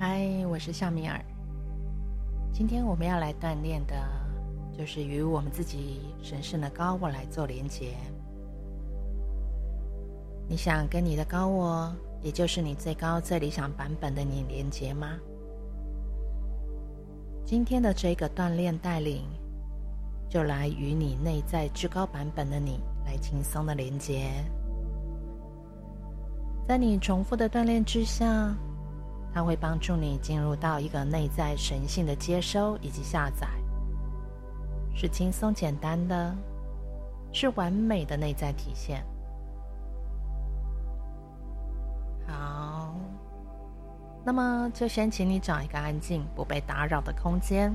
嗨，我是夏米尔。今天我们要来锻炼的，就是与我们自己神圣的高我来做连结。你想跟你的高我，也就是你最高、最理想版本的你连结吗？今天的这个锻炼带领，就来与你内在至高版本的你来轻松的连结。在你重复的锻炼之下，它会帮助你进入到一个内在神性的接收以及下载，是轻松简单的，是完美的内在体现。好，那么就先请你找一个安静、不被打扰的空间，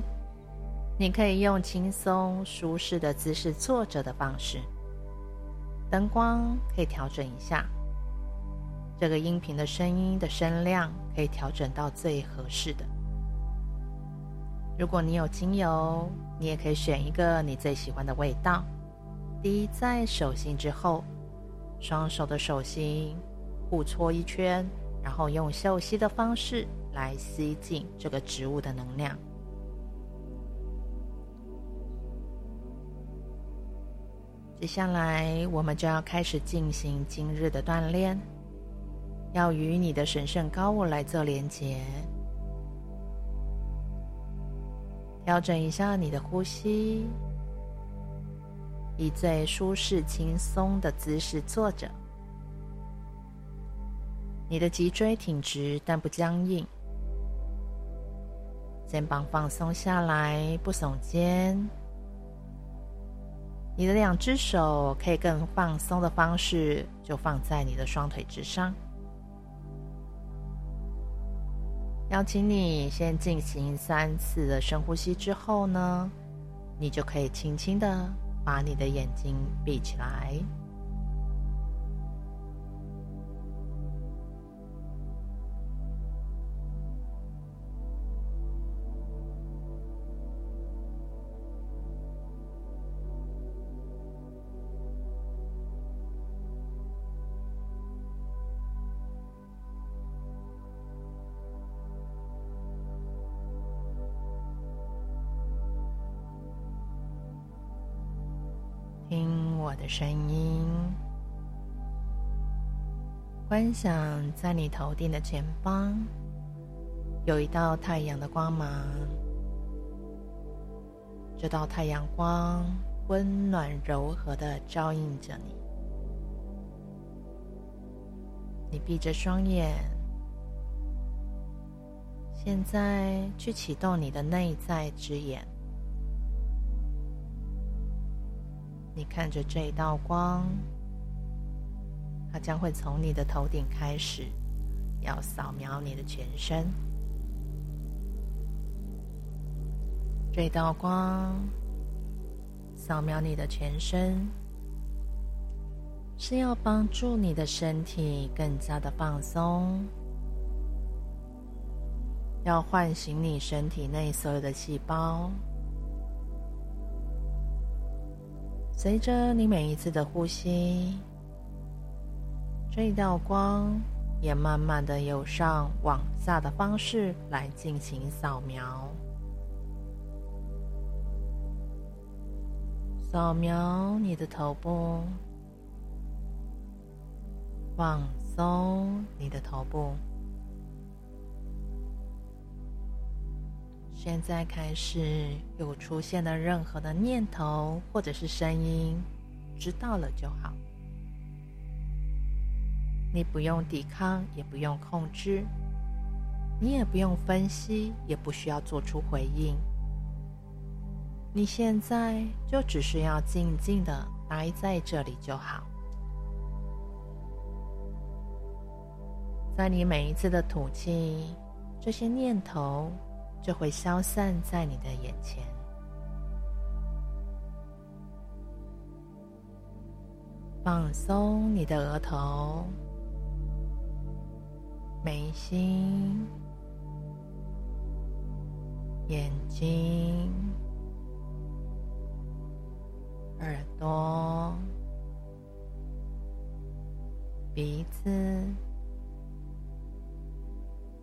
你可以用轻松舒适的姿势坐着的方式，灯光可以调整一下。这个音频的声音的声量可以调整到最合适的。如果你有精油，你也可以选一个你最喜欢的味道，滴在手心之后，双手的手心互搓一圈，然后用嗅吸的方式来吸进这个植物的能量。接下来，我们就要开始进行今日的锻炼。要与你的神圣高我来做连接，调整一下你的呼吸，以最舒适、轻松的姿势坐着。你的脊椎挺直但不僵硬，肩膀放松下来，不耸肩。你的两只手可以更放松的方式，就放在你的双腿之上。邀请你先进行三次的深呼吸之后呢，你就可以轻轻的把你的眼睛闭起来。听我的声音，观想在你头顶的前方有一道太阳的光芒，这道太阳光温暖柔和的照映着你。你闭着双眼，现在去启动你的内在之眼。你看着这一道光，它将会从你的头顶开始，要扫描你的全身。这道光扫描你的全身，是要帮助你的身体更加的放松，要唤醒你身体内所有的细胞。随着你每一次的呼吸，这一道光也慢慢的由上往下的方式来进行扫描，扫描你的头部，放松你的头部。现在开始有出现的任何的念头或者是声音，知道了就好。你不用抵抗，也不用控制，你也不用分析，也不需要做出回应。你现在就只是要静静的待在这里就好。在你每一次的吐气，这些念头。就会消散在你的眼前。放松你的额头、眉心、眼睛、耳朵、鼻子、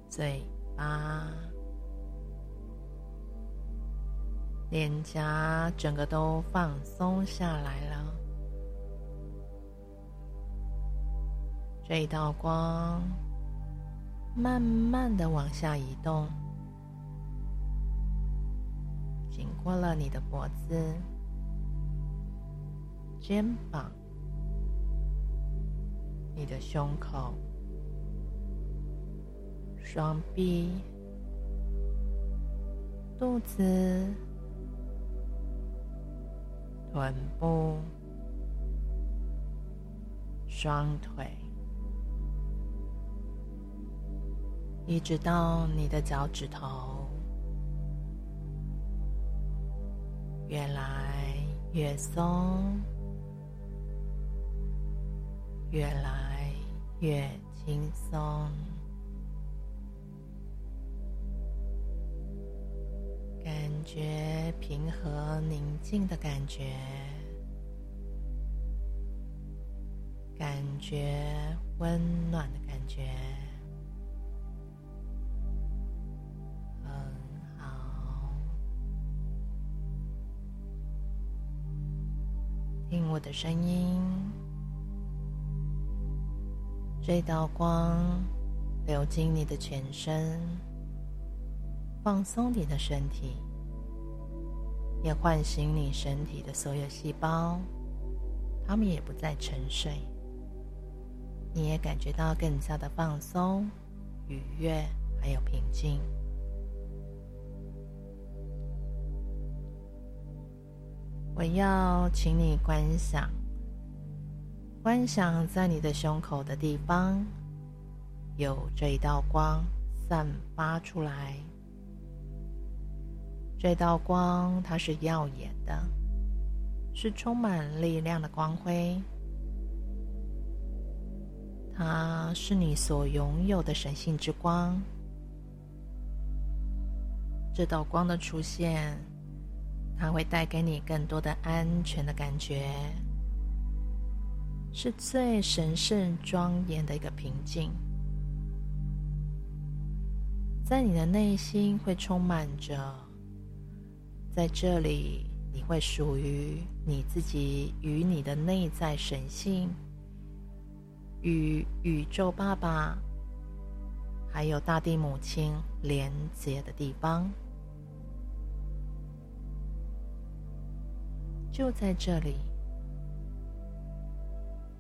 嘴巴，脸颊整个都放松下来了。这一道光慢慢的往下移动，经过了你的脖子、肩膀。你的胸口、双臂、肚子、臀部、双腿，一直到你的脚趾头，越来越松，越来。越轻松，觉平和宁静的感觉，感觉温暖的感觉，很好。听我的声音。这道光流进你的全身，放松你的身体，也唤醒你身体的所有细胞，它们也不再沉睡。你也感觉到更加的放松、愉悦，还有平静。我要请你观想。观想在你的胸口的地方，有这一道光散发出来。这道光它是耀眼的，是充满力量的光辉。它是你所拥有的神性之光。这道光的出现，它会带给你更多的安全的感觉。是最神圣庄严的一个平静，在你的内心会充满着，在这里你会属于你自己与你的内在神性，与宇宙爸爸，还有大地母亲连接的地方，就在这里。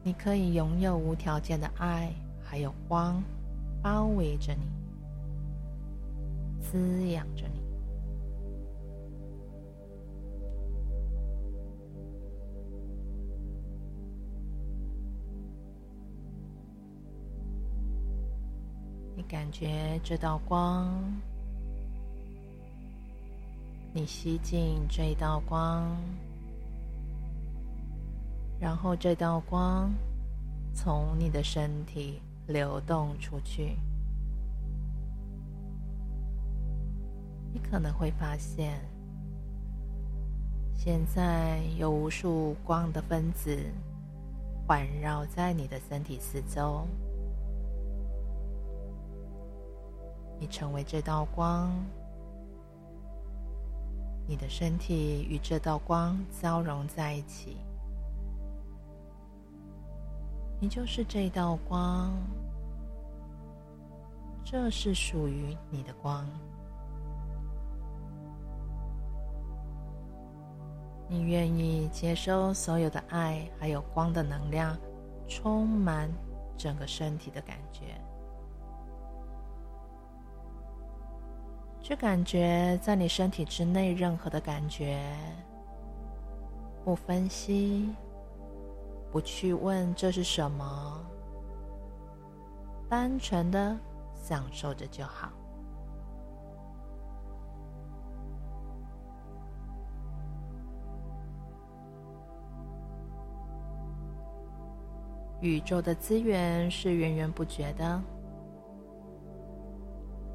你可以拥有无条件的爱，还有光，包围着你，滋养着你。感觉这道光，你吸进这道光。然后这道光从你的身体流动出去，你可能会发现，现在有无数光的分子环绕在你的身体四周，你成为这道光，你的身体与这道光交融在一起。你就是这道光，这是属于你的光。你愿意接收所有的爱，还有光的能量，充满整个身体的感觉。去感觉在你身体之内任何的感觉，不分析。不去问这是什么，单纯的享受着就好。宇宙的资源是源源不绝的，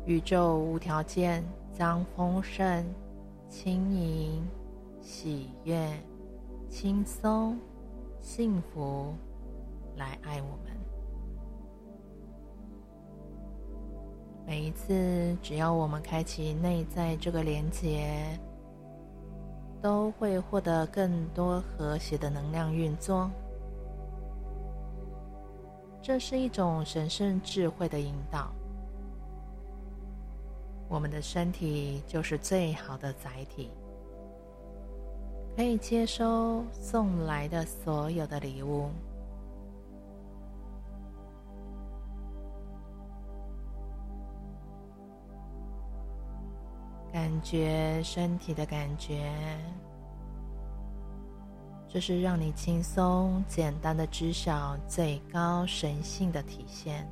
宇宙无条件将丰盛、轻盈、喜悦、轻松。幸福来爱我们，每一次，只要我们开启内在这个连接，都会获得更多和谐的能量运作。这是一种神圣智慧的引导。我们的身体就是最好的载体，可以接收送来的所有的礼物。感觉身体的感觉，这是让你轻松简单的知晓最高神性的体现。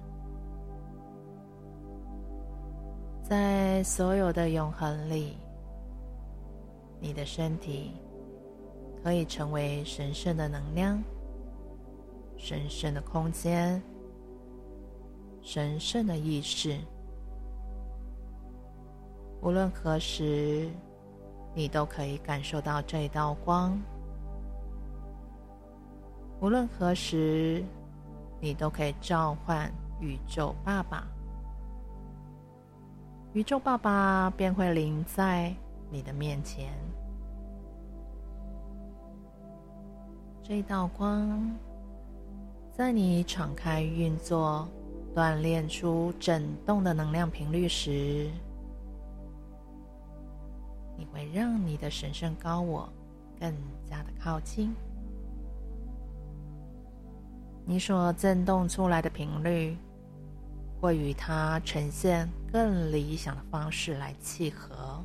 在所有的永恒里，你的身体可以成为神圣的能量、神圣的空间、神圣的意识。无论何时，你都可以感受到这一道光；无论何时，你都可以召唤宇宙爸爸。宇宙爸爸便会临在你的面前。这道光，在你敞开运作、锻炼出震动的能量频率时，你会让你的神圣高我更加的靠近。你所震动出来的频率，会与它呈现更理想的方式来契合。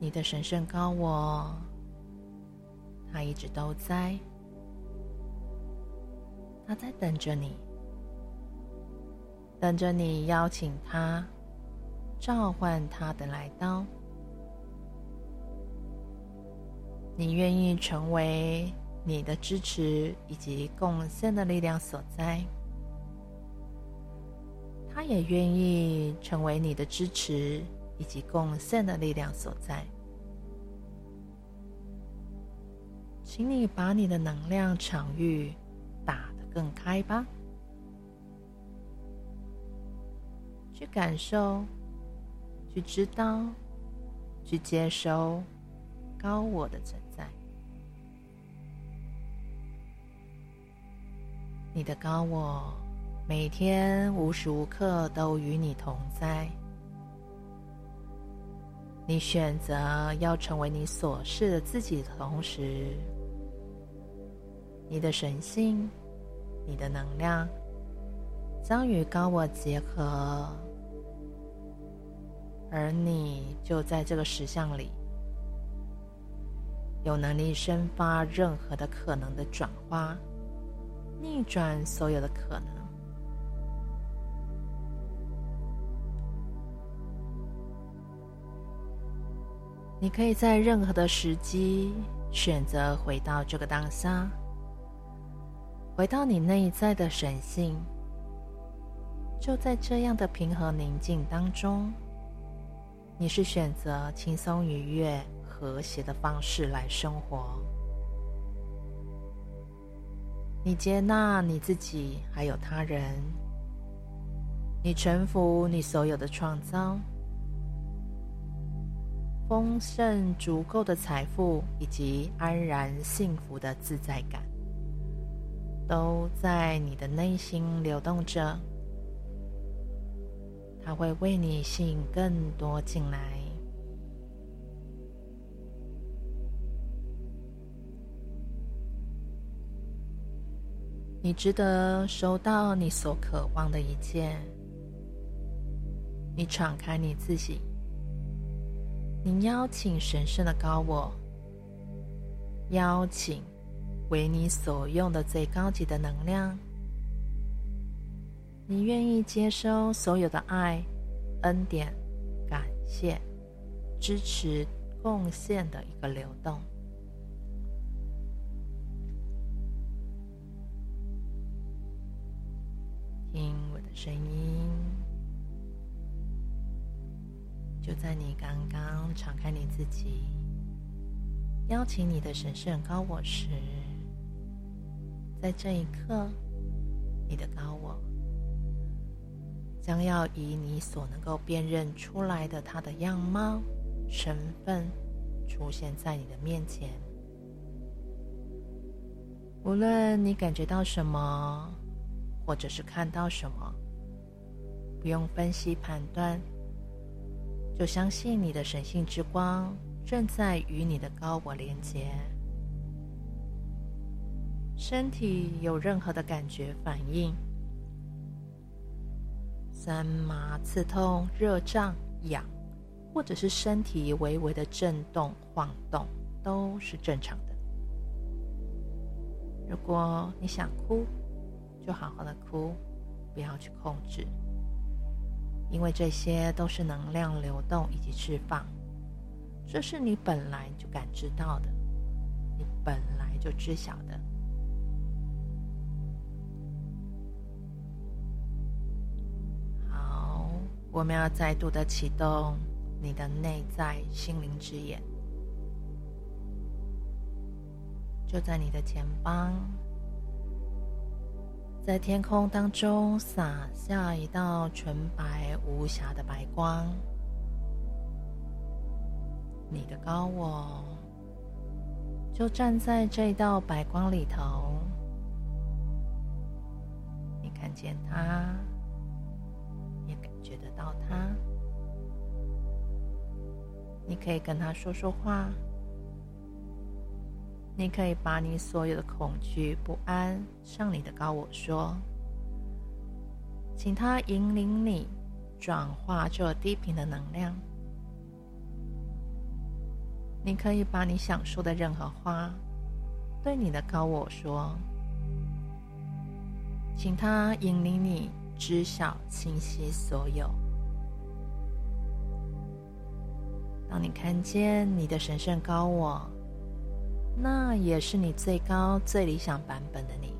你的神圣高我，他一直都在，他在等着你，等着你邀请他，召唤他的来到。你愿意成为你的支持以及贡献的力量所在，他也愿意成为你的支持以及贡献的力量所在。请你把你的能量场域打得更开吧，去感受，去知道，去接收高我的存你的高我每天无时无刻都与你同在。你选择要成为你所示的自己的同时，你的神性、你的能量将与高我结合，而你就在这个实相里，有能力生发任何的可能的转化。逆转所有的可能。你可以在任何的时机选择回到这个当下，回到你内在的神性。就在这样的平和宁静当中，你是选择轻松愉悦、和谐的方式来生活。你接纳你自己，还有他人。你臣服你所有的创造，丰盛足够的财富以及安然幸福的自在感，都在你的内心流动着。它会为你吸引更多进来。你值得收到你所渴望的一切。你敞开你自己，你邀请神圣的高我，邀请为你所用的最高级的能量。你愿意接收所有的爱、恩典、感谢、支持、贡献的一个流动。听我的声音，就在你刚刚敞开你自己，邀请你的神圣高我时，在这一刻，你的高我将要以你所能够辨认出来的他的样貌、身份出现在你的面前。无论你感觉到什么，或者是看到什么，不用分析判断，就相信你的神性之光正在与你的高我连接。身体有任何的感觉反应，酸麻、刺痛、热胀、痒，或者是身体微微的震动、晃动，都是正常的。如果你想哭，就好好的哭，不要去控制。因为这些都是能量流动以及释放，这是你本来就感知到的，你本来就知晓的。好，我们要再度的启动你的内在心灵之眼，就在你的前方。在天空当中洒下一道纯白无瑕的白光，你的高我就站在这道白光里头。你看见他，也感觉得到他，你可以跟他说说话。你可以把你所有的恐惧、不安向你的高我说，请他引领你转化这低频的能量。你可以把你想说的任何话对你的高我说，请他引领你知晓清晰所有。当你看见你的神圣高我。那也是你最高、最理想版本的你。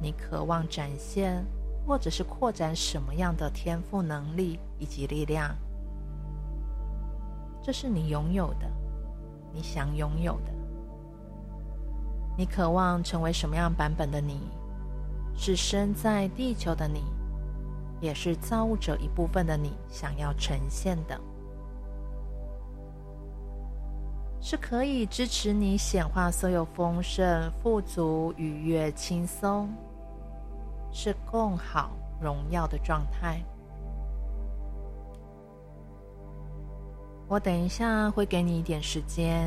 你渴望展现或者是扩展什么样的天赋能力以及力量？这是你拥有的，你想拥有的。你渴望成为什么样版本的你？是身在地球的你，也是造物者一部分的你想要呈现的。是可以支持你显化所有丰盛、富足、愉悦、轻松，是更好、荣耀的状态。我等一下会给你一点时间，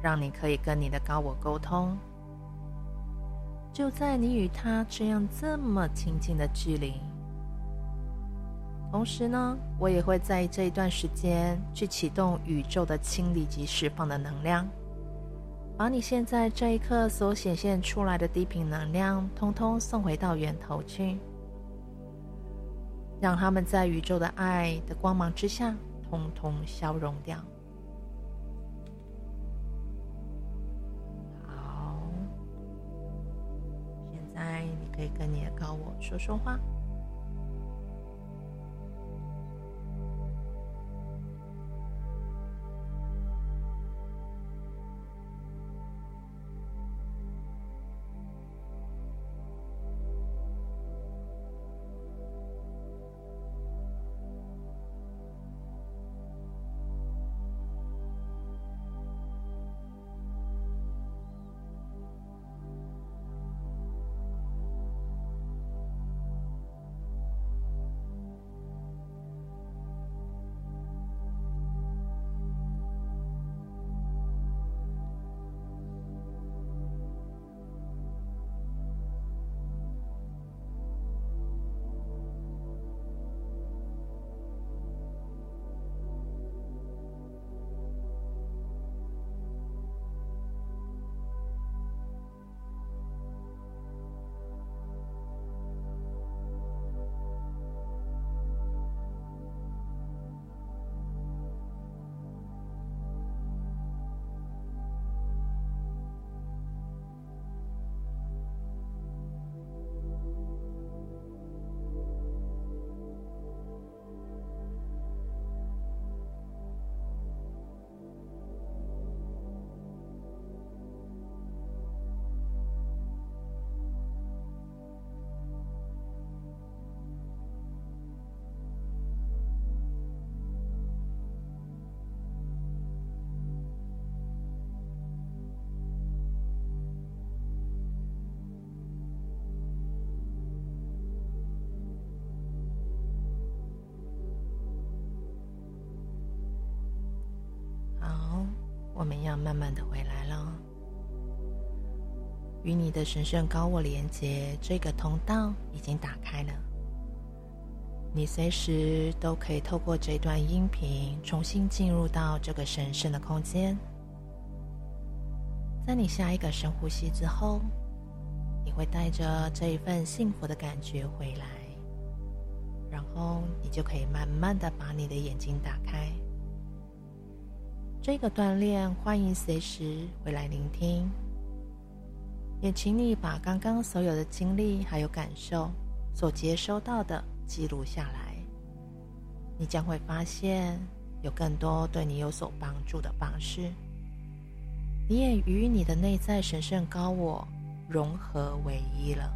让你可以跟你的高我沟通。就在你与他这样这么亲近的距离。同时呢，我也会在这一段时间去启动宇宙的清理及释放的能量，把你现在这一刻所显现出来的低频能量，通通送回到源头去，让他们在宇宙的爱的光芒之下，通通消融掉。好，现在你可以跟你的高我说说话。我们要慢慢的回来了。与你的神圣高我连接，这个通道已经打开了。你随时都可以透过这段音频重新进入到这个神圣的空间。在你下一个深呼吸之后，你会带着这一份幸福的感觉回来，然后你就可以慢慢的把你的眼睛打开。这个锻炼，欢迎随时回来聆听。也请你把刚刚所有的经历还有感受所接收到的记录下来，你将会发现有更多对你有所帮助的方式。你也与你的内在神圣高我融合为一了。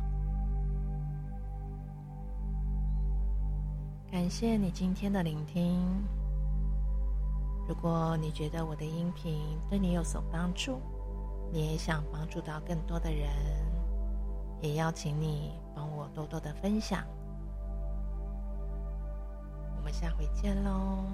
感谢你今天的聆听。如果你觉得我的音频对你有所帮助，你也想帮助到更多的人，也邀请你帮我多多的分享。我们下回见喽。